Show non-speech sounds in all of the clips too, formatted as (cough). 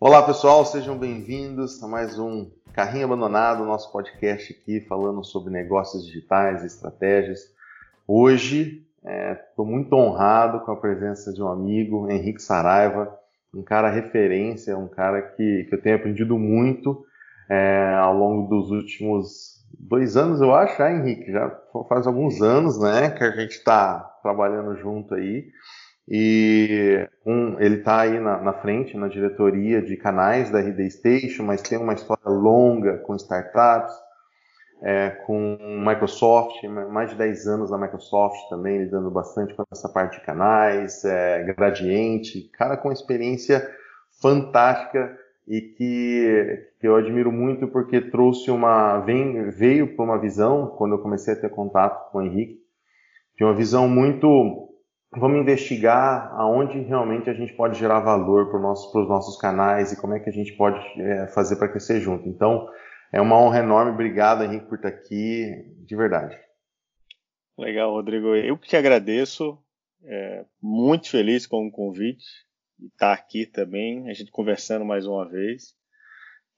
Olá pessoal, sejam bem-vindos a mais um Carrinho Abandonado, nosso podcast aqui falando sobre negócios digitais, estratégias. Hoje estou é, muito honrado com a presença de um amigo, Henrique Saraiva, um cara referência, um cara que, que eu tenho aprendido muito é, ao longo dos últimos dois anos, eu acho, é, Henrique? Já faz alguns anos né, que a gente está trabalhando junto aí. E um, ele está aí na, na, frente, na diretoria de canais da RD Station, mas tem uma história longa com startups, é, com Microsoft, mais de 10 anos na Microsoft também, lidando bastante com essa parte de canais, é, gradiente, cara com experiência fantástica e que, que eu admiro muito porque trouxe uma, vem, veio para uma visão, quando eu comecei a ter contato com o Henrique, de uma visão muito vamos investigar aonde realmente a gente pode gerar valor para os nossos canais e como é que a gente pode é, fazer para crescer junto. Então, é uma honra enorme. Obrigado, Henrique, por estar aqui, de verdade. Legal, Rodrigo. Eu que te agradeço. É, muito feliz com o convite estar aqui também, a gente conversando mais uma vez.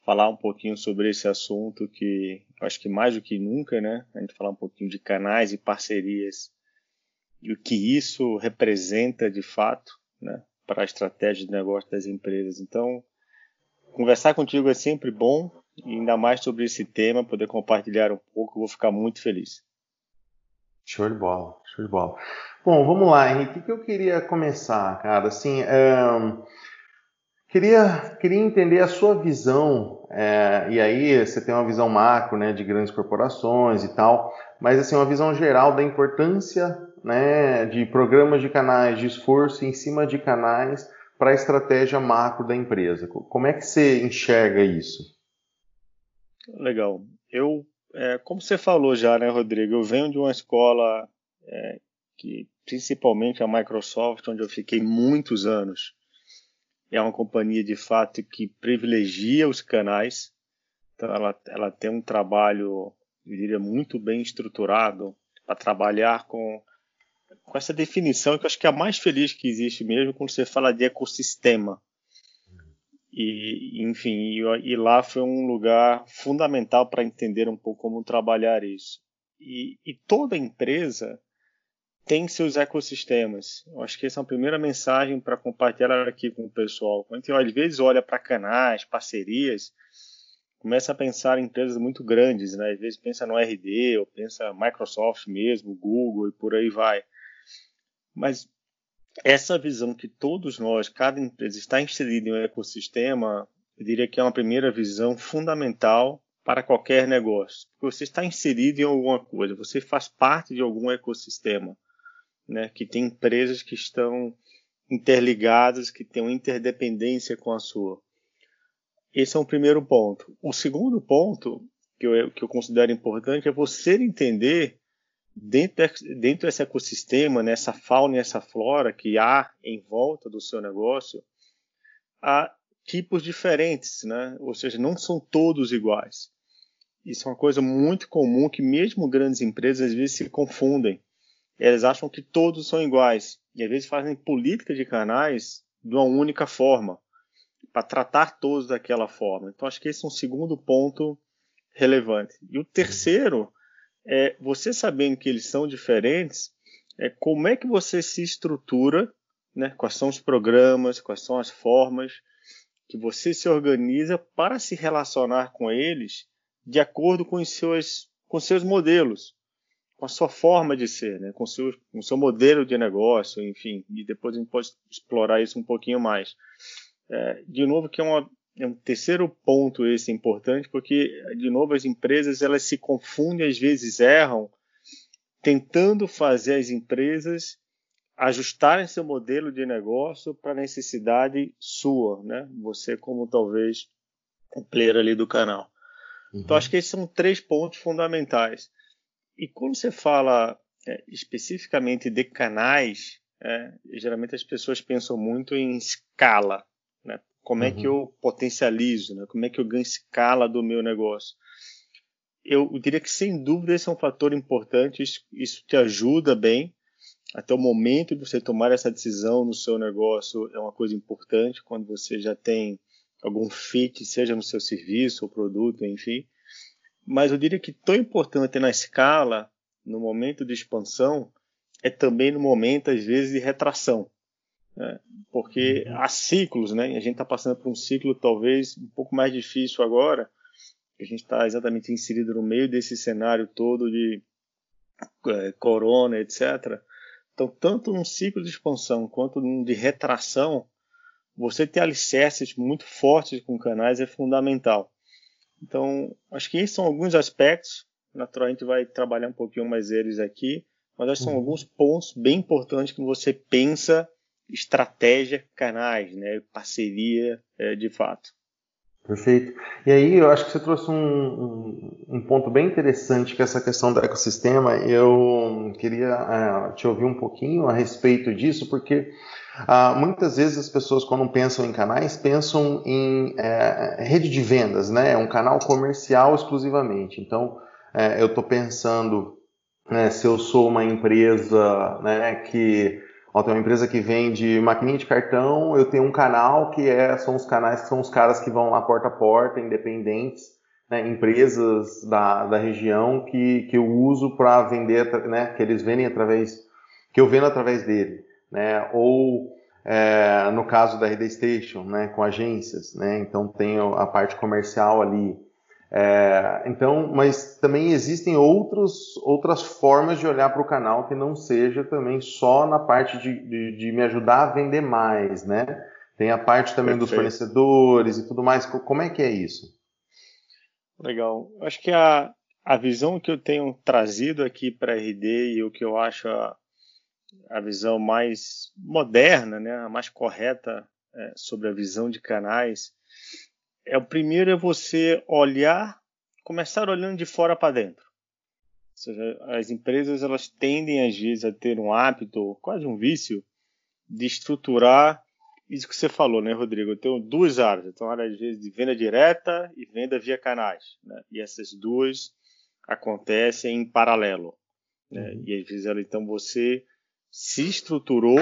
Falar um pouquinho sobre esse assunto que acho que mais do que nunca, né? A gente falar um pouquinho de canais e parcerias e o que isso representa de fato né, para a estratégia de negócio das empresas. Então, conversar contigo é sempre bom, e ainda mais sobre esse tema, poder compartilhar um pouco, eu vou ficar muito feliz. Show de bola, show de bola. Bom, vamos lá, Henrique, o que eu queria começar, cara? Assim, queria, queria entender a sua visão, é, e aí você tem uma visão macro, né, de grandes corporações e tal, mas assim, uma visão geral da importância né, de programas de canais, de esforço em cima de canais para a estratégia macro da empresa. Como é que você enxerga isso? Legal. Eu, é, como você falou já, né, Rodrigo, eu venho de uma escola é, que, principalmente a Microsoft, onde eu fiquei muitos anos, é uma companhia de fato que privilegia os canais. Então, ela, ela tem um trabalho, eu diria, muito bem estruturado para trabalhar com com essa definição que eu acho que é a mais feliz que existe mesmo quando você fala de ecossistema. E, enfim, e, e lá foi um lugar fundamental para entender um pouco como trabalhar isso. E, e, toda empresa tem seus ecossistemas. Eu acho que essa é a primeira mensagem para compartilhar aqui com o pessoal. A gente às vezes olha para canais, parcerias, começa a pensar em empresas muito grandes, né? Às vezes pensa no RD, ou pensa Microsoft mesmo, Google e por aí vai. Mas essa visão que todos nós, cada empresa está inserida em um ecossistema, eu diria que é uma primeira visão fundamental para qualquer negócio. Porque você está inserido em alguma coisa, você faz parte de algum ecossistema, né? que tem empresas que estão interligadas, que têm uma interdependência com a sua. Esse é um primeiro ponto. O segundo ponto que eu, que eu considero importante é você entender dentro, dentro desse ecossistema, nessa fauna e essa flora que há em volta do seu negócio, há tipos diferentes, né? ou seja, não são todos iguais. Isso é uma coisa muito comum que mesmo grandes empresas às vezes se confundem. Elas acham que todos são iguais e às vezes fazem política de canais de uma única forma, para tratar todos daquela forma. Então acho que esse é um segundo ponto relevante. E o terceiro é, você sabendo que eles são diferentes, é, como é que você se estrutura, né? quais são os programas, quais são as formas que você se organiza para se relacionar com eles de acordo com os seus, com seus modelos, com a sua forma de ser, né? com, seu, com o seu modelo de negócio, enfim, e depois a gente pode explorar isso um pouquinho mais. É, de novo, que é uma, é um terceiro ponto esse importante, porque, de novo, as empresas elas se confundem, às vezes erram, tentando fazer as empresas ajustarem seu modelo de negócio para a necessidade sua, né? Você como talvez o player ali do canal. Uhum. Então acho que esses são três pontos fundamentais. E quando você fala é, especificamente de canais, é, geralmente as pessoas pensam muito em escala, né? Como uhum. é que uhum. eu potencializo, né? Como é que eu ganho escala do meu negócio? Eu diria que sem dúvida esse é um fator importante, isso, isso te ajuda bem até o momento de você tomar essa decisão no seu negócio é uma coisa importante quando você já tem algum fit, seja no seu serviço ou produto, enfim. Mas eu diria que tão importante na escala, no momento de expansão, é também no momento, às vezes, de retração. Né? Porque uhum. há ciclos, né? a gente está passando por um ciclo talvez um pouco mais difícil agora, a gente está exatamente inserido no meio desse cenário todo de é, corona, etc. Então, tanto num ciclo de expansão quanto num de retração, você ter alicerces muito fortes com canais é fundamental. Então, acho que esses são alguns aspectos. Naturalmente, vai trabalhar um pouquinho mais eles aqui, mas acho que são uhum. alguns pontos bem importantes que você pensa estratégia, canais, né, parceria é, de fato. Perfeito. E aí eu acho que você trouxe um, um, um, ponto bem interessante que é essa questão do ecossistema. Eu queria uh, te ouvir um pouquinho a respeito disso, porque uh, muitas vezes as pessoas quando pensam em canais pensam em uh, rede de vendas, né? Um canal comercial exclusivamente. Então eu estou pensando né, se eu sou uma empresa né, que Ó, tem uma empresa que vende maquininha de cartão, eu tenho um canal que é, são os canais são os caras que vão lá porta a porta, independentes, né, empresas da, da região que, que eu uso para vender, né, que eles vendem através, que eu vendo através dele, né, ou é, no caso da RD Station, né, com agências, né, então tem a parte comercial ali, é, então, mas também existem outros, outras formas de olhar para o canal que não seja também só na parte de, de, de, me ajudar a vender mais, né? Tem a parte também Perfeito. dos fornecedores e tudo mais. Como é que é isso? Legal. Acho que a, a visão que eu tenho trazido aqui para a RD e o que eu acho a, a visão mais moderna, né, a mais correta é, sobre a visão de canais, é o primeiro é você olhar, começar olhando de fora para dentro. Ou seja, as empresas elas tendem às vezes a ter um hábito, quase um vício, de estruturar isso que você falou, né, Rodrigo? Eu tenho duas áreas. Eu tenho área às vezes de venda direta e venda via canais, né? E essas duas acontecem em paralelo. Né? Uhum. E às vezes, então você se estruturou,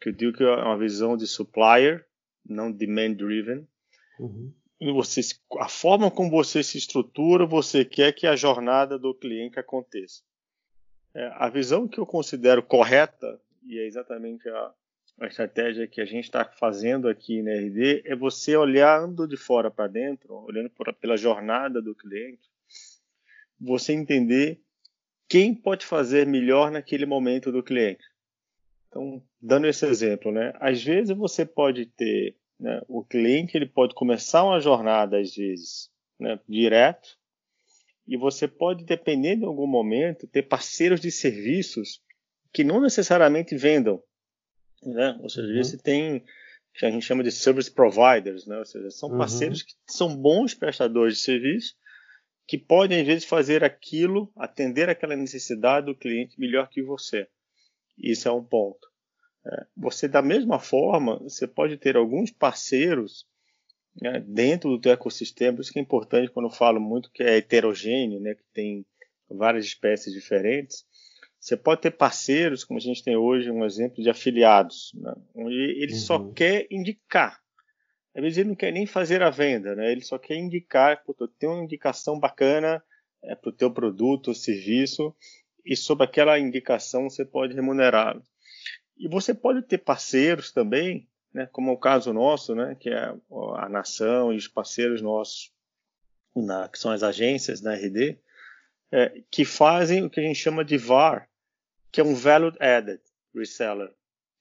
que eu digo que é uma visão de supplier, não demand driven. Uhum você, a forma como você se estrutura, você quer que a jornada do cliente aconteça. É, a visão que eu considero correta, e é exatamente a, a estratégia que a gente está fazendo aqui na RD, é você olhando de fora para dentro, olhando por, pela jornada do cliente, você entender quem pode fazer melhor naquele momento do cliente. Então, dando esse exemplo, né? Às vezes você pode ter né? O cliente ele pode começar uma jornada, às vezes, né, direto, e você pode, dependendo de algum momento, ter parceiros de serviços que não necessariamente vendam. Né? Ou seja, uhum. você tem que a gente chama de service providers, né? ou seja, são uhum. parceiros que são bons prestadores de serviço que podem, às vezes, fazer aquilo, atender aquela necessidade do cliente melhor que você. Isso é um ponto. É, você, da mesma forma, você pode ter alguns parceiros né, dentro do teu ecossistema, isso que é importante quando eu falo muito que é heterogêneo, né, que tem várias espécies diferentes. Você pode ter parceiros, como a gente tem hoje um exemplo de afiliados, né, onde ele uhum. só quer indicar. Às vezes ele não quer nem fazer a venda, né, ele só quer indicar, tem uma indicação bacana é, para o teu produto ou serviço, e sobre aquela indicação você pode remunerá-lo. E você pode ter parceiros também, né, como é o caso nosso, né, que é a nação e os parceiros nossos, na, que são as agências da RD, é, que fazem o que a gente chama de VAR, que é um Value Added Reseller,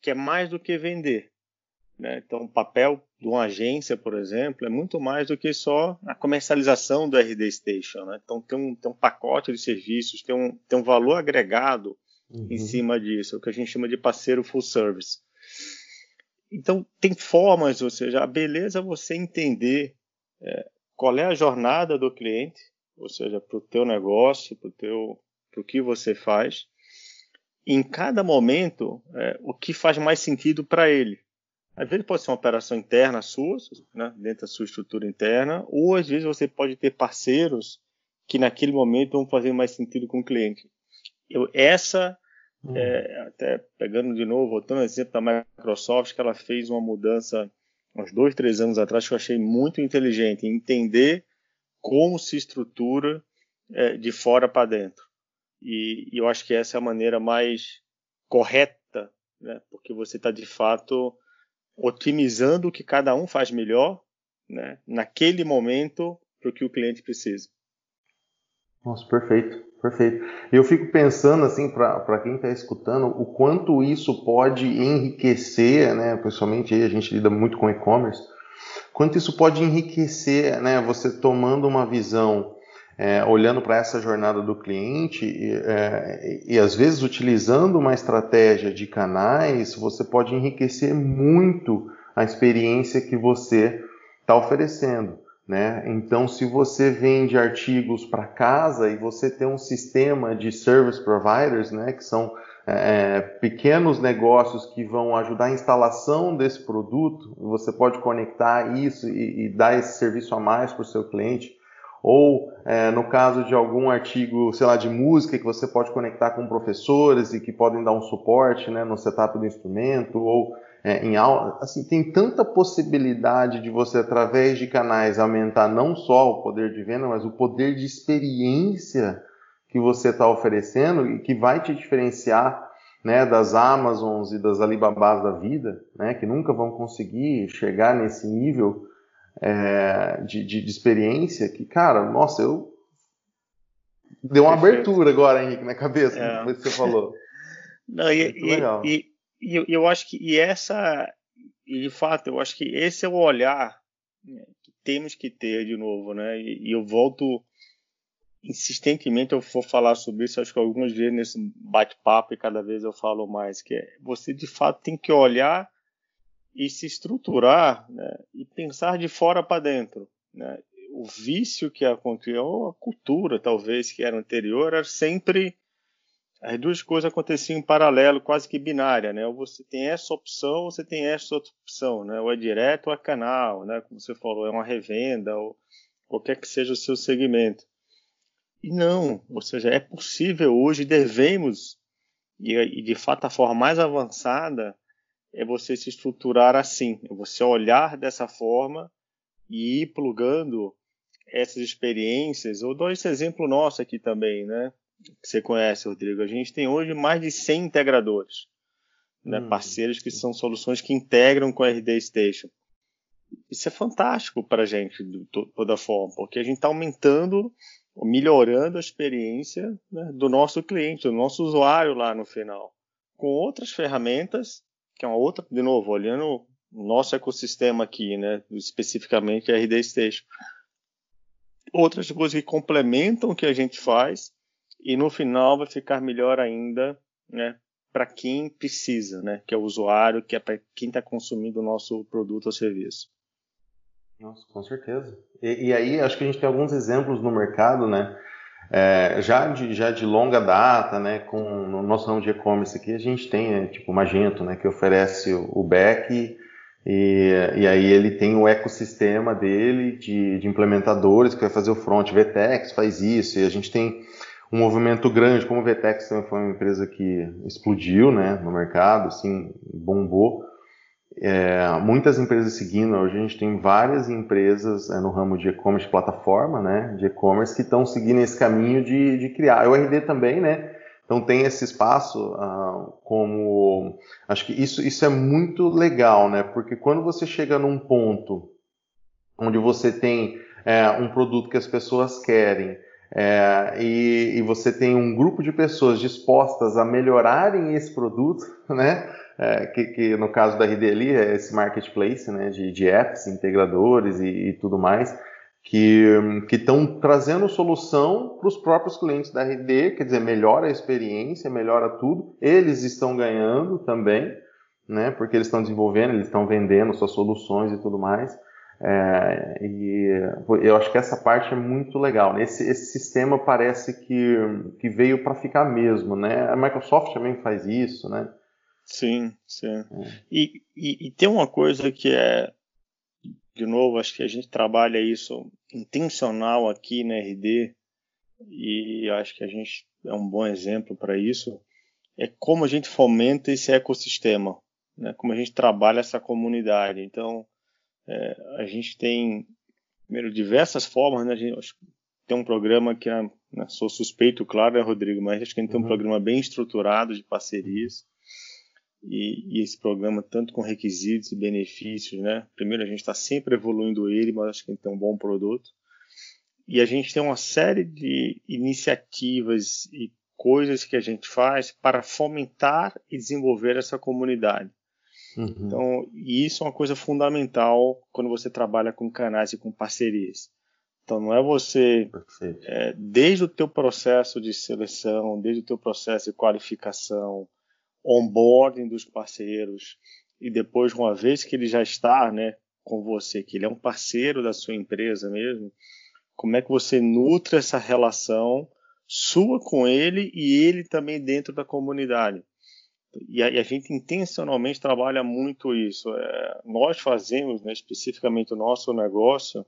que é mais do que vender. Né? Então, o papel de uma agência, por exemplo, é muito mais do que só a comercialização do RD Station. Né? Então, tem um, tem um pacote de serviços, tem um, tem um valor agregado uhum. em cima disso, o que a gente chama de parceiro full service. Então, tem formas, ou seja, a beleza é você entender é, qual é a jornada do cliente, ou seja, para o teu negócio, para o que você faz, em cada momento, é, o que faz mais sentido para ele. Às vezes pode ser uma operação interna sua, né, dentro da sua estrutura interna, ou às vezes você pode ter parceiros que naquele momento vão fazer mais sentido com o cliente. Eu, essa Hum. É, até pegando de novo, voltando ao exemplo da Microsoft, que ela fez uma mudança uns dois, três anos atrás que eu achei muito inteligente, entender como se estrutura é, de fora para dentro. E, e, eu acho que essa é a maneira mais correta, né? porque você está de fato otimizando o que cada um faz melhor né? naquele momento para o que o cliente precisa. Nossa, perfeito, perfeito. Eu fico pensando assim, para quem está escutando, o quanto isso pode enriquecer, né? Pessoalmente aí a gente lida muito com e-commerce, quanto isso pode enriquecer, né? Você tomando uma visão, é, olhando para essa jornada do cliente e, é, e às vezes utilizando uma estratégia de canais, você pode enriquecer muito a experiência que você está oferecendo. Né? Então, se você vende artigos para casa e você tem um sistema de service providers, né, que são é, pequenos negócios que vão ajudar a instalação desse produto, você pode conectar isso e, e dar esse serviço a mais para o seu cliente. Ou é, no caso de algum artigo, sei lá, de música que você pode conectar com professores e que podem dar um suporte né, no setup do instrumento, ou é, em aula, assim, tem tanta possibilidade de você, através de canais, aumentar não só o poder de venda, mas o poder de experiência que você está oferecendo e que vai te diferenciar né, das Amazons e das Alibabas da vida, né, que nunca vão conseguir chegar nesse nível é, de, de, de, experiência, que, cara, nossa, eu. Deu uma Perfeito. abertura agora, Henrique, na cabeça, é. como você falou. (laughs) Não, e, e, e, e eu, eu acho que e essa, e de fato, eu acho que esse é o olhar que temos que ter de novo, né? E, e, eu volto insistentemente, eu vou falar sobre isso, acho que algumas vezes nesse bate-papo e cada vez eu falo mais, que é você de fato tem que olhar e se estruturar né, e pensar de fora para dentro. Né? O vício que aconteceu, ou a cultura talvez que era anterior, era sempre as duas coisas aconteciam em paralelo, quase que binária, né? Ou você tem essa opção, ou você tem essa outra opção, né? Ou é direto ou é canal, né? Como você falou, é uma revenda ou qualquer que seja o seu segmento. E não, ou seja, é possível hoje, devemos, e, e de fato a forma mais avançada é você se estruturar assim, é você olhar dessa forma e ir plugando essas experiências. Eu dou esse exemplo nosso aqui também, né? que você conhece, Rodrigo. A gente tem hoje mais de 100 integradores, né, hum. parceiros que são soluções que integram com a RD Station. Isso é fantástico para a gente, de toda forma, porque a gente está aumentando, melhorando a experiência né, do nosso cliente, do nosso usuário lá no final, com outras ferramentas, que é uma outra, de novo, olhando nosso ecossistema aqui, né, especificamente a RD Station. Outras coisas que complementam o que a gente faz e no final vai ficar melhor ainda, né, para quem precisa, né, que é o usuário, que é para quem está consumindo o nosso produto ou serviço. Nossa, com certeza. E, e, aí acho que a gente tem alguns exemplos no mercado, né, é, já, de, já de longa data, né, com no nosso ramo de e-commerce aqui a gente tem é, tipo o Magento, né, que oferece o back e, e aí ele tem o ecossistema dele de, de implementadores que vai fazer o front, Vtex faz isso e a gente tem um movimento grande, como o Vtex também foi uma empresa que explodiu né, no mercado, assim, bombou. É, muitas empresas seguindo, hoje a gente tem várias empresas é, no ramo de e-commerce, plataforma, né, de e-commerce, que estão seguindo esse caminho de, de criar. O RD também, né, então tem esse espaço ah, como, acho que isso, isso é muito legal, né, porque quando você chega num ponto onde você tem é, um produto que as pessoas querem, é, e, e, você tem um grupo de pessoas dispostas a melhorarem esse produto, (laughs) né? É, que, que, no caso da RD ali é esse marketplace né, de, de apps, integradores e, e tudo mais, que estão trazendo solução para os próprios clientes da RD, quer dizer, melhora a experiência, melhora tudo. Eles estão ganhando também, né? Porque eles estão desenvolvendo, eles estão vendendo suas soluções e tudo mais. É, e eu acho que essa parte é muito legal. Esse, esse sistema parece que, que veio para ficar mesmo, né? A Microsoft também faz isso, né? Sim, sim. É. E, e, e, tem uma coisa que é, de novo, acho que a gente trabalha isso intencional aqui na RD e acho que a gente é um bom exemplo para isso. é como a gente fomenta esse ecossistema, né? como a gente trabalha essa comunidade. Então, é, a gente tem primeiro, diversas formas. Né? A gente tem um programa que, é, né, sou suspeito, claro, né, Rodrigo, mas acho que a gente tem um uhum. programa bem estruturado de parcerias. E, e, esse programa, tanto com requisitos e benefícios, né? Primeiro, a gente está sempre evoluindo ele, mas acho que a gente tem um bom produto. E a gente tem uma série de iniciativas e coisas que a gente faz para fomentar e desenvolver essa comunidade. Uhum. Então, e isso é uma coisa fundamental quando você trabalha com canais e com parcerias. Então, não é você, é, desde o teu processo de seleção, desde o teu processo de qualificação, onboarding dos parceiros, e depois, uma vez que ele já está né, com você, que ele é um parceiro da sua empresa mesmo, como é que você nutre essa relação sua com ele e ele também dentro da comunidade. E a, e a gente intencionalmente trabalha muito isso. É, nós fazemos, né, especificamente o nosso negócio,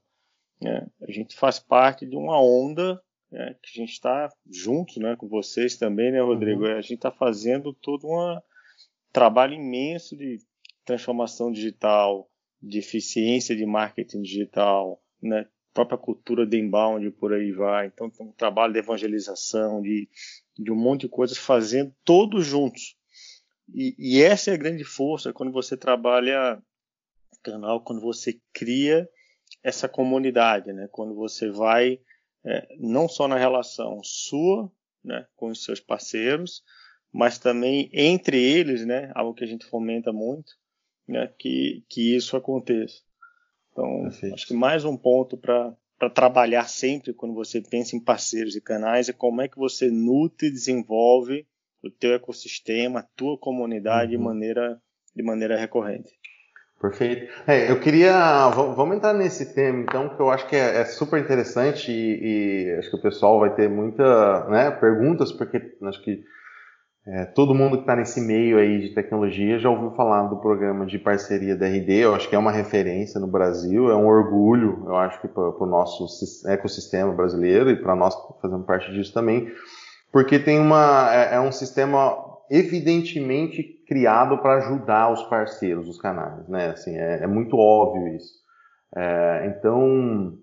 né, a gente faz parte de uma onda né, que a gente está juntos né, com vocês também, né, Rodrigo? Uhum. A gente está fazendo todo um trabalho imenso de transformação digital, de eficiência de marketing digital, né, própria cultura de inbound por aí vai. Então, tem um trabalho de evangelização, de, de um monte de coisas fazendo todos juntos. E, e essa é a grande força quando você trabalha canal, quando você cria essa comunidade, né? Quando você vai é, não só na relação sua, né, com os seus parceiros, mas também entre eles, né? Algo que a gente fomenta muito, né? Que que isso aconteça. Então, Perfeito. acho que mais um ponto para trabalhar sempre quando você pensa em parceiros e canais é como é que você nutre e desenvolve o teu ecossistema, a tua comunidade uhum. de maneira de maneira recorrente. Perfeito. É, eu queria vamos entrar nesse tema então que eu acho que é, é super interessante e, e, acho que o pessoal vai ter muita né, perguntas porque acho que é, todo mundo que está nesse meio aí de tecnologia já ouviu falar do programa de parceria da RD, eu acho que é uma referência no Brasil, é um orgulho, eu acho que para o nosso ecossistema brasileiro e para nós que fazemos parte disso também, porque tem uma, é, é um sistema evidentemente criado para ajudar os parceiros, os canais, né? Assim, é, é muito óbvio isso. É, então,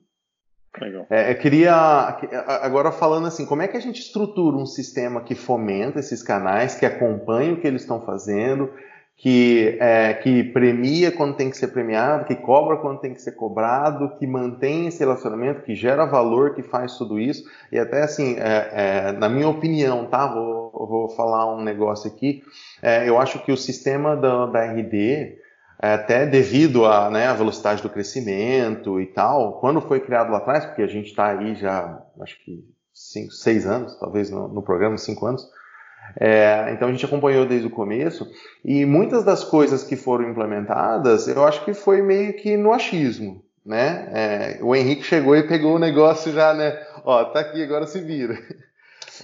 Legal. É, eu queria, agora falando assim, como é que a gente estrutura um sistema que fomenta esses canais, que acompanha o que eles estão fazendo, que, é, que premia quando tem que ser premiado, que cobra quando tem que ser cobrado, que mantém esse relacionamento, que gera valor, que faz tudo isso. E até assim, é, é, na minha opinião, tá? Vou, vou falar um negócio aqui. É, eu acho que o sistema da, da RD, é, até devido à né, velocidade do crescimento e tal, quando foi criado lá atrás, porque a gente está aí já, acho que cinco, seis anos, talvez no, no programa, cinco anos, é, então a gente acompanhou desde o começo, e muitas das coisas que foram implementadas, eu acho que foi meio que no achismo, né? É, o Henrique chegou e pegou o negócio já, né? Ó, tá aqui, agora se vira.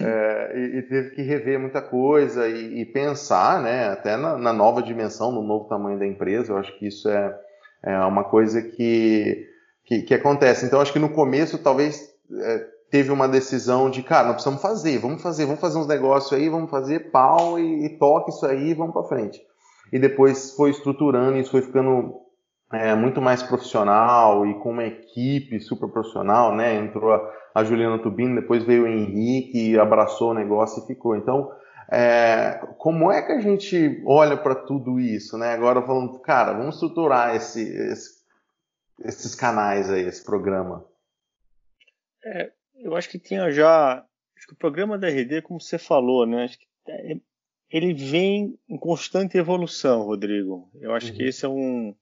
É, e, e, teve que rever muita coisa e, e pensar, né, até na, na, nova dimensão, no novo tamanho da empresa. Eu acho que isso é, é uma coisa que, que, que, acontece. Então, acho que no começo, talvez, é, teve uma decisão de, cara, nós precisamos fazer, vamos fazer, vamos fazer uns negócios aí, vamos fazer pau e, e toque isso aí vamos para frente. E depois foi estruturando, isso foi ficando é, muito mais profissional e com uma equipe super profissional, né? Entrou a, a Juliana Tubino, depois veio o Henrique, abraçou o negócio e ficou. Então, é, como é que a gente olha para tudo isso, né? Agora falando, cara, vamos estruturar esse, esse, esses canais aí, esse programa. É, eu acho que tinha já, acho que o programa da RD, como você falou, né? Acho que é, ele vem em constante evolução, Rodrigo. Eu acho uhum. que esse é um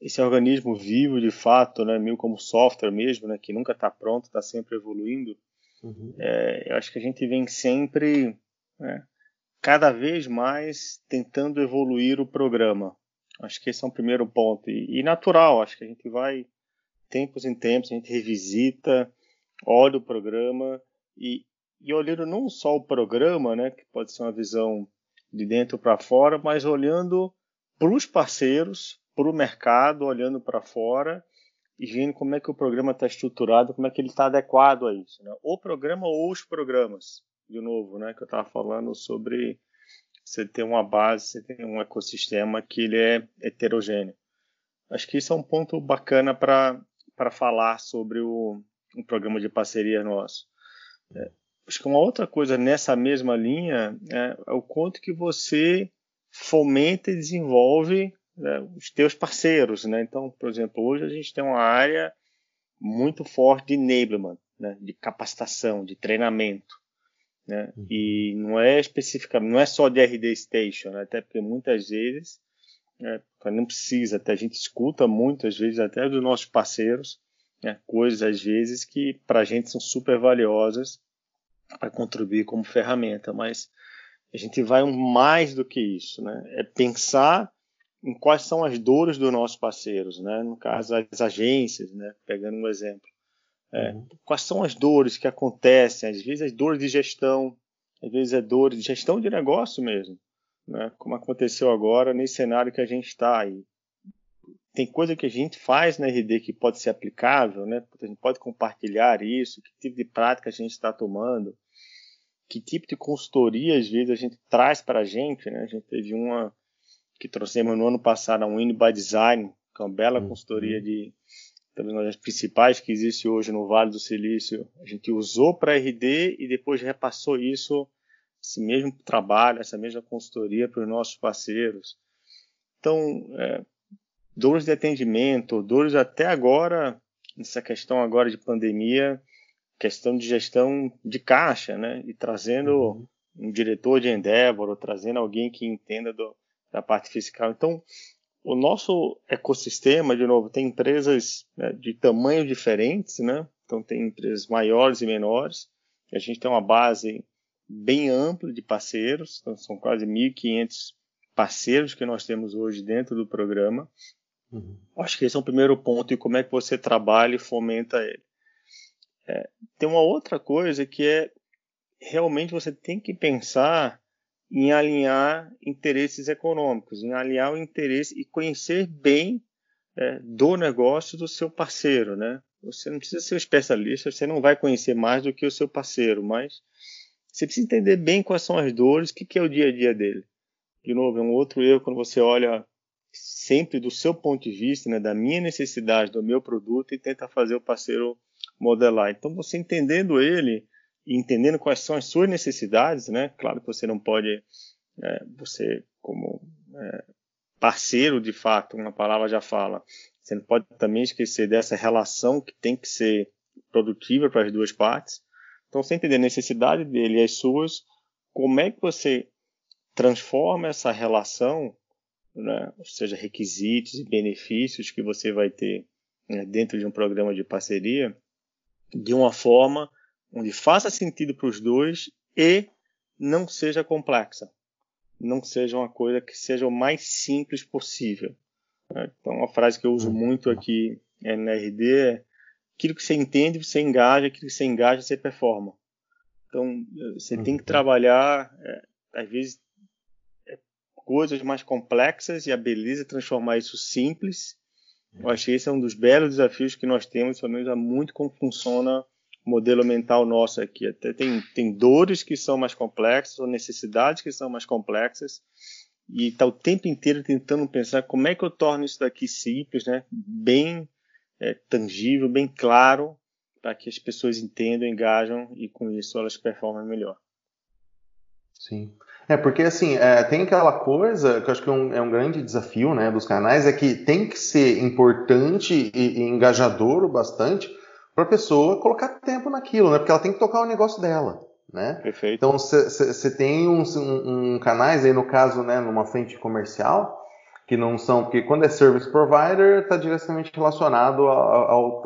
esse organismo vivo de fato, né, meio como software mesmo, né, que nunca está pronto, está sempre evoluindo. Uhum. É, eu acho que a gente vem sempre, né, cada vez mais tentando evoluir o programa. Acho que esse é um primeiro ponto e, e natural. Acho que a gente vai tempos em tempos a gente revisita, olha o programa e, e olhando não só o programa, né, que pode ser uma visão de dentro para fora, mas olhando para os parceiros, para o mercado, olhando para fora e vendo como é que o programa está estruturado, como é que ele está adequado a isso. Né? O programa ou os programas, de novo, né, que eu estava falando sobre você tem uma base, você tem um ecossistema que ele é heterogêneo. Acho que isso é um ponto bacana para falar sobre o, um programa de parceria nosso. É, acho que uma outra coisa nessa mesma linha é, é o quanto que você fomenta e desenvolve né, os teus parceiros, né? Então, por exemplo, hoje a gente tem uma área muito forte de enablement, né? de capacitação, de treinamento. Né? Uhum. E não é especificamente, não é só de RD Station, né? até porque muitas vezes né, não precisa, até a gente escuta muitas vezes até dos nossos parceiros né, coisas às vezes que para a gente são super valiosas para contribuir como ferramenta, mas a gente vai mais do que isso, né? É pensar em quais são as dores dos nossos parceiros, né? No caso, as agências, né? Pegando um exemplo. É, uhum. Quais são as dores que acontecem? Às vezes, as dores de gestão, às vezes, é dores de gestão de negócio mesmo, né? Como aconteceu agora nesse cenário que a gente está aí. Tem coisa que a gente faz na RD que pode ser aplicável, né? A gente pode compartilhar isso, que tipo de prática a gente está tomando, que tipo de consultoria, às vezes, a gente traz para a gente, né? A gente teve uma que trouxemos no ano passado a Win by Design, que é uma bela uhum. consultoria de uma das principais que existe hoje no Vale do Silício. A gente usou para RD e depois repassou isso, esse mesmo trabalho, essa mesma consultoria para os nossos parceiros. Então, é, dores de atendimento, dores até agora, nessa questão agora de pandemia, questão de gestão de caixa, né? E trazendo uhum. um diretor de Endeavor, trazendo alguém que entenda do, da parte fiscal. Então, o nosso ecossistema, de novo, tem empresas né, de tamanhos diferentes, né? Então, tem empresas maiores e menores. A gente tem uma base bem ampla de parceiros, então são quase 1.500 parceiros que nós temos hoje dentro do programa. Uhum. Acho que esse é o primeiro ponto e como é que você trabalha e fomenta ele. É, tem uma outra coisa que é realmente você tem que pensar em alinhar interesses econômicos, em alinhar o interesse e conhecer bem é, do negócio do seu parceiro, né? Você não precisa ser um especialista, você não vai conhecer mais do que o seu parceiro, mas você precisa entender bem quais são as dores, o que, que é o dia a dia dele. De novo, é um outro erro quando você olha sempre do seu ponto de vista, né, da minha necessidade, do meu produto e tenta fazer o parceiro modelar. Então, você entendendo ele, entendendo quais são as suas necessidades, né? Claro que você não pode, é, você como é, parceiro de fato, uma palavra já fala, você não pode também esquecer dessa relação que tem que ser produtiva para as duas partes. Então, você entender a necessidade dele e as suas, como é que você transforma essa relação, né? ou seja, requisitos e benefícios que você vai ter né, dentro de um programa de parceria, de uma forma onde faça sentido para os dois e não seja complexa. Não seja uma coisa que seja o mais simples possível. Né? Então, uma frase que eu uso muito aqui é, na RD é aquilo que você entende, você engaja, aquilo que você engaja, você performa. Então, você tem que uhum. trabalhar, é, às vezes, coisas mais complexas e a beleza é transformar isso simples. Eu acho que esse é um dos belos desafios que nós temos, pelo menos, é muito como funciona modelo mental nosso aqui. Até tem, tem dores que são mais complexas, ou necessidades que são mais complexas, e está o tempo inteiro tentando pensar como é que eu torno isso daqui simples, né? bem é, tangível, bem claro, para que as pessoas entendam, engajam e com isso elas performem melhor. Sim. É, porque assim, é, tem aquela coisa que eu acho que é um, é um, grande desafio né, dos canais, é que tem que ser importante e, e engajador o bastante para a pessoa colocar tempo naquilo, né? Porque ela tem que tocar o negócio dela, né? Perfeito. Então você tem uns um, um, canais aí no caso, né, numa frente comercial que não são, porque quando é service provider está diretamente relacionado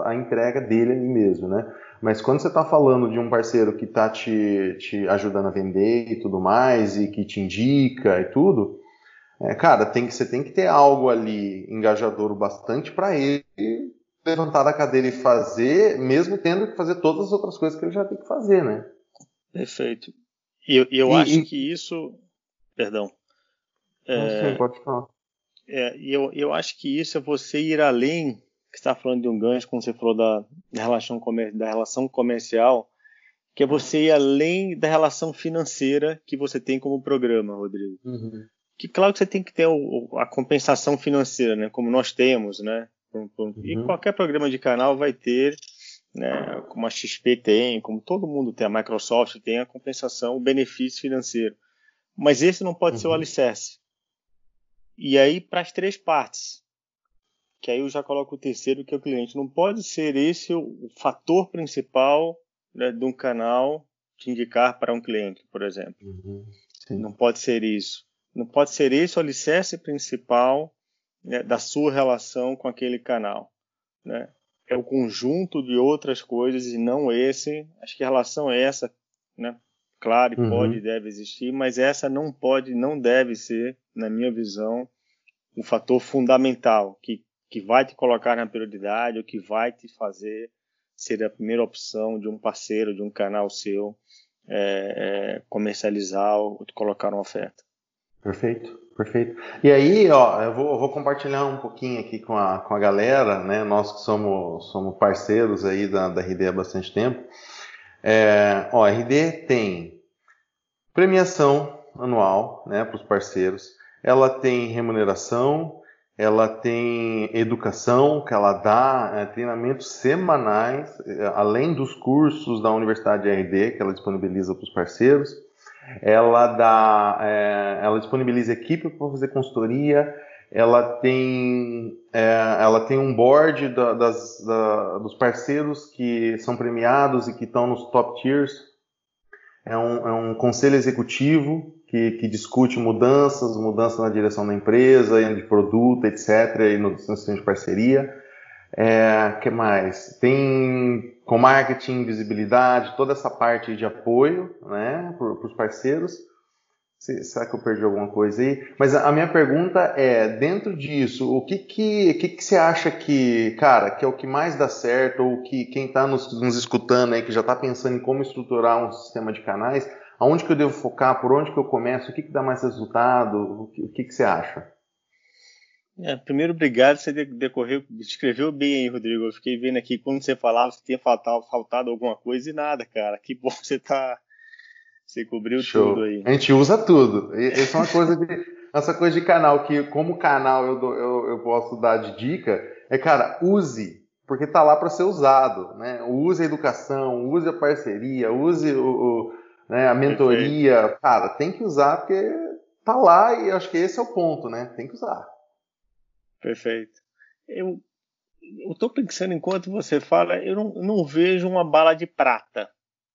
à entrega dele ali mesmo, né? Mas quando você está falando de um parceiro que está te, te ajudando a vender e tudo mais, e que te indica e tudo, é, cara, tem que, você tem que ter algo ali engajador bastante para ele levantar da cadeira e fazer, mesmo tendo que fazer todas as outras coisas que ele já tem que fazer, né? Perfeito. E eu, eu e, acho e... que isso. Perdão. É, Sim, pode falar. É, eu, eu acho que isso é você ir além, que está falando de um gancho, como você falou da, da, relação, da relação comercial, que é você ir além da relação financeira que você tem como programa, Rodrigo. Uhum. Que claro que você tem que ter o, a compensação financeira, né? Como nós temos, né? Uhum. E qualquer programa de canal vai ter, né? Como a XP tem, como todo mundo tem, a Microsoft tem a compensação, o benefício financeiro. Mas esse não pode uhum. ser o uhum. alicerce. E aí para as três partes, que aí eu já coloco o terceiro que é o cliente. Não pode ser esse o, fator principal né, de um canal te indicar para um cliente, por exemplo. Uhum, não pode ser isso. Não pode ser esse o alicerce principal né, da sua relação com aquele canal. Né? É o conjunto de outras coisas e não esse. Acho que a relação é essa, né? Claro, uhum. pode e deve existir, mas essa não pode, não deve ser, na minha visão, um fator fundamental que, que vai te colocar na prioridade, ou que vai te fazer seria a primeira opção de um parceiro, de um canal seu é, é, comercializar ou colocar uma oferta. Perfeito, perfeito. E aí, ó, eu vou, eu vou, compartilhar um pouquinho aqui com a, com a galera, né? Nós que somos, somos parceiros aí da, da RD há bastante tempo. É, ó, a RD tem premiação anual, né, para os parceiros. Ela tem remuneração, ela tem educação, que ela dá é, treinamentos semanais, é, além dos cursos da Universidade RD, que ela disponibiliza para os parceiros. Ela, dá, é, ela disponibiliza equipe para fazer consultoria, ela tem, é, ela tem um board da, das, da, dos parceiros que são premiados e que estão nos top tiers. É um, é um conselho executivo que, que, discute mudanças, mudanças na direção da empresa, de produto, etc., e no, sistema de parceria. É, que mais? Tem com marketing, visibilidade, toda essa parte de apoio né, para os parceiros. Será que eu perdi alguma coisa aí? Mas a minha pergunta é, dentro disso, o que que, que, que você acha que, cara, que é o que mais dá certo, ou que quem está nos, nos escutando aí, que já está pensando em como estruturar um sistema de canais, Aonde que eu devo focar? Por onde que eu começo? O que, que dá mais resultado? O que, o que, que você acha? É, primeiro, obrigado. Você decorreu, escreveu bem aí, Rodrigo. Eu fiquei vendo aqui quando você falava que tinha faltado, faltado alguma coisa e nada, cara. Que bom você tá. Você cobriu Show. tudo aí. A gente usa tudo. Essa é uma coisa de, (laughs) essa coisa de canal que, como canal, eu, dou, eu, eu posso dar de dica. É, cara, use porque tá lá para ser usado, né? Use a educação, use a parceria, use o, o né? A mentoria, Perfeito. cara, tem que usar porque tá lá e acho que esse é o ponto, né? Tem que usar. Perfeito. Eu estou pensando enquanto você fala, eu não, não vejo uma bala de prata,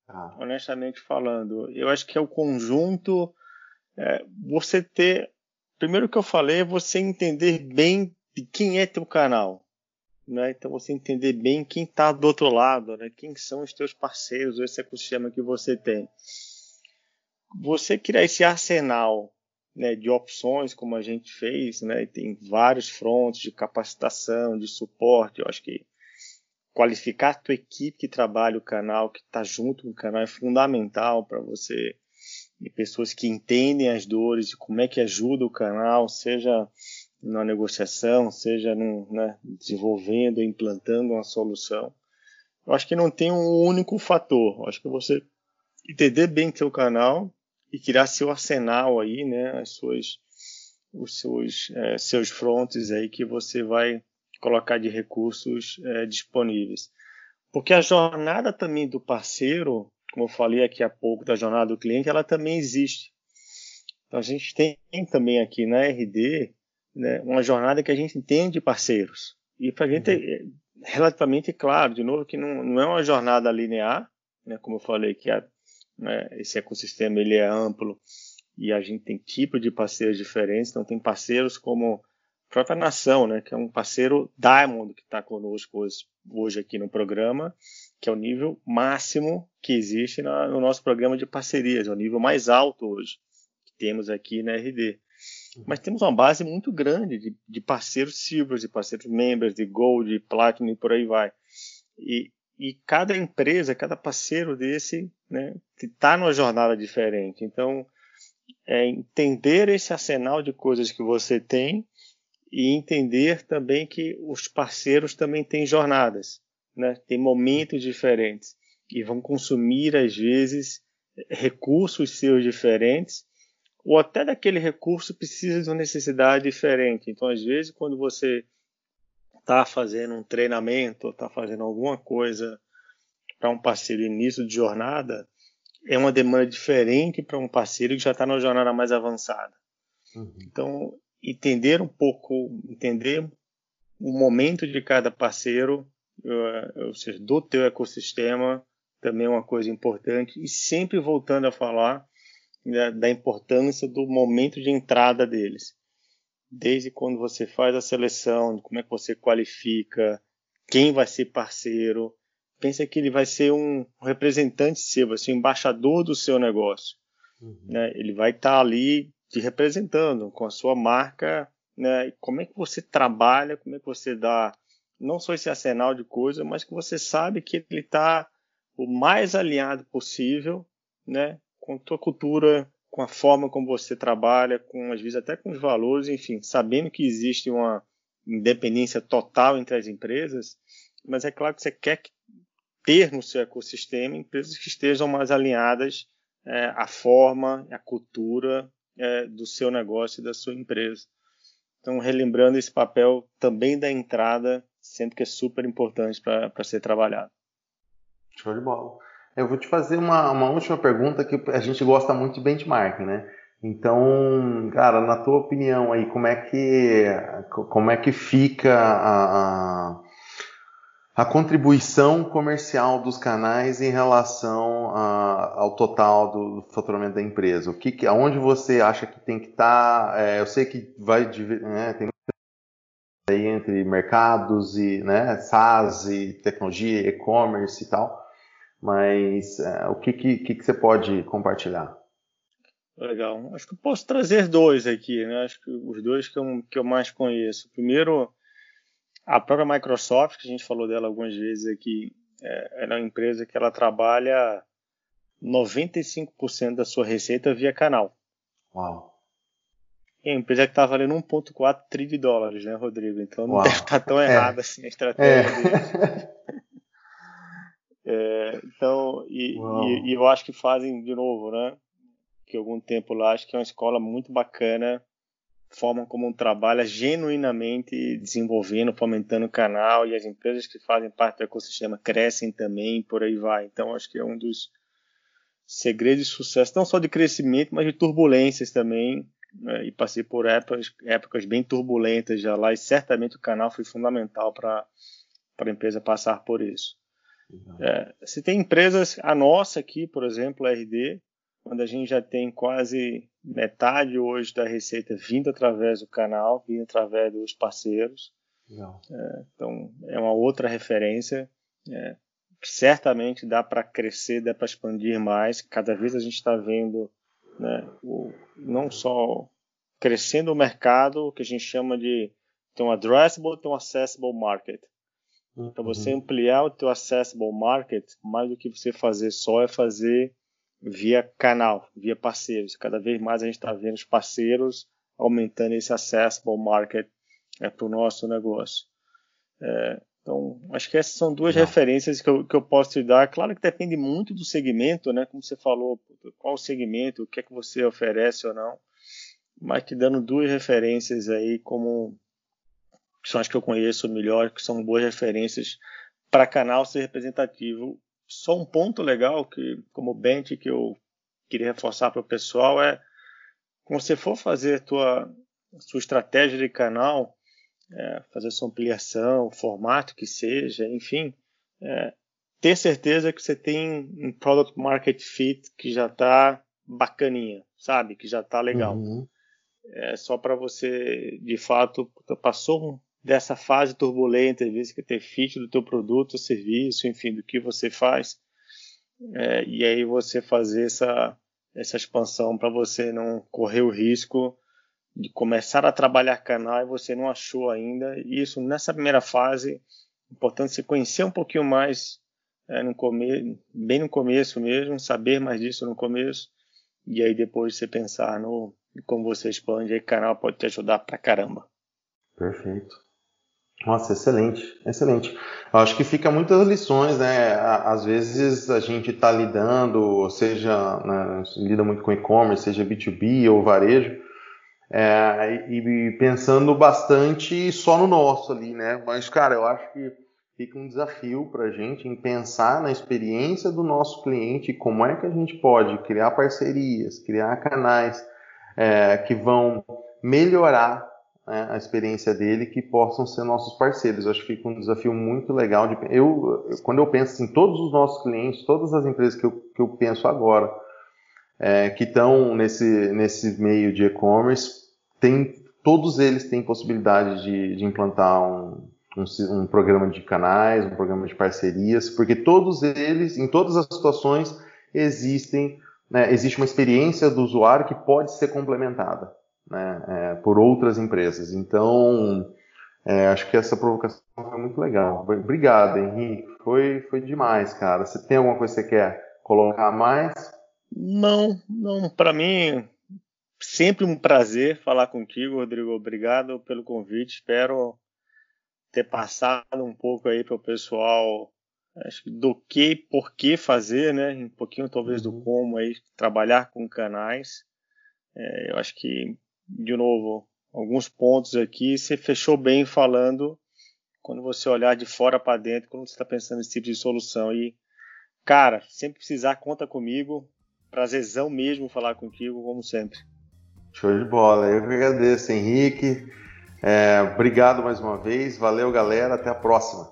ah. honestamente falando. Eu acho que é o conjunto. É, você ter. Primeiro que eu falei é você entender bem de quem é teu canal. Né? Então você entender bem quem está do outro lado, né? quem são os teus parceiros, esse ecossistema que você tem. Você criar esse arsenal né, de opções, como a gente fez, né? tem vários frontes de capacitação, de suporte. Eu acho que qualificar a tua equipe que trabalha o canal, que está junto com o canal, é fundamental para você e pessoas que entendem as dores e como é que ajuda o canal, seja na negociação, seja no, né, desenvolvendo, implantando uma solução. Eu acho que não tem um único fator. Eu acho que você entender bem seu canal e criar seu arsenal aí, né, as suas, os seus, é, seus frontes aí que você vai colocar de recursos é, disponíveis. Porque a jornada também do parceiro, como eu falei aqui há pouco da jornada do cliente, ela também existe. Então a gente tem também aqui na RD né, uma jornada que a gente entende parceiros. E para a gente uhum. é relativamente claro, de novo, que não, não é uma jornada linear, né, como eu falei, que a, né, esse ecossistema ele é amplo e a gente tem tipo de parceiros diferentes. Então, tem parceiros como a própria Nação, né, que é um parceiro Diamond que está conosco hoje, hoje, aqui no programa, que é o nível máximo que existe na, no nosso programa de parcerias, é o nível mais alto hoje que temos aqui na RD. Mas temos uma base muito grande de, de parceiros silvers, de parceiros members, de gold, de platinum e por aí vai. E, e cada empresa, cada parceiro desse, né, está numa jornada diferente. Então, é entender esse arsenal de coisas que você tem e entender também que os parceiros também têm jornadas, né, tem momentos diferentes. e vão consumir às vezes recursos seus diferentes ou até daquele recurso precisa de uma necessidade diferente. Então, às vezes, quando você está fazendo um treinamento, está fazendo alguma coisa para um parceiro início de jornada, é uma demanda diferente para um parceiro que já está na jornada mais avançada. Uhum. Então, entender um pouco, entender o momento de cada parceiro, eh, ou seja, do teu ecossistema, também é uma coisa importante. E sempre voltando a falar né, da importância do momento de entrada deles. Desde quando você faz a seleção, como é que você qualifica, quem vai ser parceiro. Pensa que ele vai ser um representante seu, vai ser um embaixador do seu negócio. Uhum. Né? Ele vai estar tá ali te representando com a sua marca. Né? Como é que você trabalha, como é que você dá não só esse arsenal de coisas, mas que você sabe que ele está o mais alinhado possível né, com a tua cultura, com a forma como você trabalha, com às vezes até com os valores, enfim, sabendo que existe uma independência total entre as empresas, mas é claro que você quer ter no seu ecossistema empresas que estejam mais alinhadas é, à forma, à cultura é, do seu negócio e da sua empresa. Então, relembrando esse papel também da entrada, sempre que é super importante para ser trabalhado. Show de bola. Eu vou te fazer uma, uma última pergunta que a gente gosta muito de benchmarking, né? Então, cara, na tua opinião aí, como é que, como é que fica a, a, a contribuição comercial dos canais em relação a, ao total do, faturamento da empresa? O que, aonde você acha que tem que estar? Tá, é, eu sei que vai né, tem aí entre mercados e né, SaaS e tecnologia, e-commerce e tal. Mas uh, o que, que, que, você pode compartilhar? Legal. Acho que eu posso trazer dois aqui, né? Acho que os dois que eu, que eu mais conheço. Primeiro, a própria Microsoft, que a gente falou dela algumas vezes aqui, é, é uma empresa que ela trabalha 95% da sua receita via canal. Uau. E a empresa que está valendo 1,4 tri de dólares, né, Rodrigo? Então não Uau. deve estar tá tão é. errada assim a estratégia é. deles. (laughs) É, então, e, e, e, eu acho que fazem de novo, né? Que algum tempo lá, acho que é uma escola muito bacana, forma como trabalha genuinamente desenvolvendo, fomentando o canal e as empresas que fazem parte do ecossistema crescem também, por aí vai. Então, acho que é um dos segredos de sucesso, não só de crescimento, mas de turbulências também. Né? E passei por épocas, épocas bem turbulentas já lá, e certamente o canal foi fundamental para a empresa passar por isso. É, se tem empresas, a nossa aqui, por exemplo, a RD, onde a gente já tem quase metade hoje da receita vindo através do canal, vindo através dos parceiros. É, então, é uma outra referência. É, certamente dá para crescer, dá para expandir mais. Cada vez a gente está vendo né, o, não só crescendo o mercado, o que a gente chama de tem um addressable, tem um accessible market. Para você uhum. ampliar o teu accessible market, mais do que você fazer só é fazer via canal, via parceiros. Cada vez mais a gente está vendo os parceiros aumentando esse accessible market é, para o nosso negócio. É, então, acho que essas são duas Não. referências que eu, que eu posso te dar. Claro que depende muito do segmento, né? Como você falou, qual segmento, o que é que você oferece ou não. Mas te dando duas referências aí como que são as que eu conheço melhor, que são boas referências para canal ser representativo. Só um ponto legal que, como bench, que eu queria reforçar para o pessoal é quando você for fazer a tua sua estratégia de canal, é, fazer sua ampliação, formato que seja, enfim, é, ter certeza que você tem um product market fit que já está bacaninha, sabe? Que já está legal. Uhum. É só para você, de fato, passou dessa fase turbulenta, às vezes que ter fit do teu produto, serviço, enfim, do que você faz, é, e aí você fazer essa, essa expansão para você não correr o risco de começar a trabalhar canal e você não achou ainda. E isso nessa primeira fase, importante você conhecer um pouquinho mais é, no come bem no começo mesmo, saber mais disso no começo, e aí depois você pensar no como você expande, aí canal pode te ajudar pra caramba. Perfeito. Nossa, excelente, excelente. Eu acho que fica muitas lições, né? Às vezes a gente está lidando, seja né, lida muito com e-commerce, seja B2B ou varejo, é, e pensando bastante só no nosso ali, né? Mas, cara, eu acho que fica um desafio para a gente em pensar na experiência do nosso cliente, como é que a gente pode criar parcerias, criar canais é, que vão melhorar né, a experiência dele, que possam ser nossos parceiros. Eu acho que fica um desafio muito legal. De, eu, quando eu penso em assim, todos os nossos clientes, todas as empresas que eu, que eu penso agora, é, que estão nesse, nesse meio de e-commerce, todos eles têm possibilidade de, de implantar um, um, um, programa de canais, um programa de parcerias, porque todos eles, em todas as situações, existem, né, existe uma experiência do usuário que pode ser complementada né, é, por outras empresas. Então, é, acho que essa provocação foi muito legal. Obrigado, Henrique. Foi, foi demais, cara. Você tem alguma coisa que você quer colocar mais? Não, não. Para mim, sempre um prazer falar contigo, Rodrigo. Obrigado pelo convite. Espero ter passado um pouco aí para o pessoal acho que do que por que fazer, né? Um pouquinho talvez do uhum. como aí trabalhar com canais. É, eu acho que de novo alguns pontos aqui você fechou bem falando quando você olhar de fora para dentro, quando você está pensando nesse tipo de solução e cara, sempre precisar conta comigo. Prazerzão mesmo falar contigo, como sempre. Show de bola. Eu que agradeço, Henrique. É, obrigado mais uma vez. Valeu, galera. Até a próxima.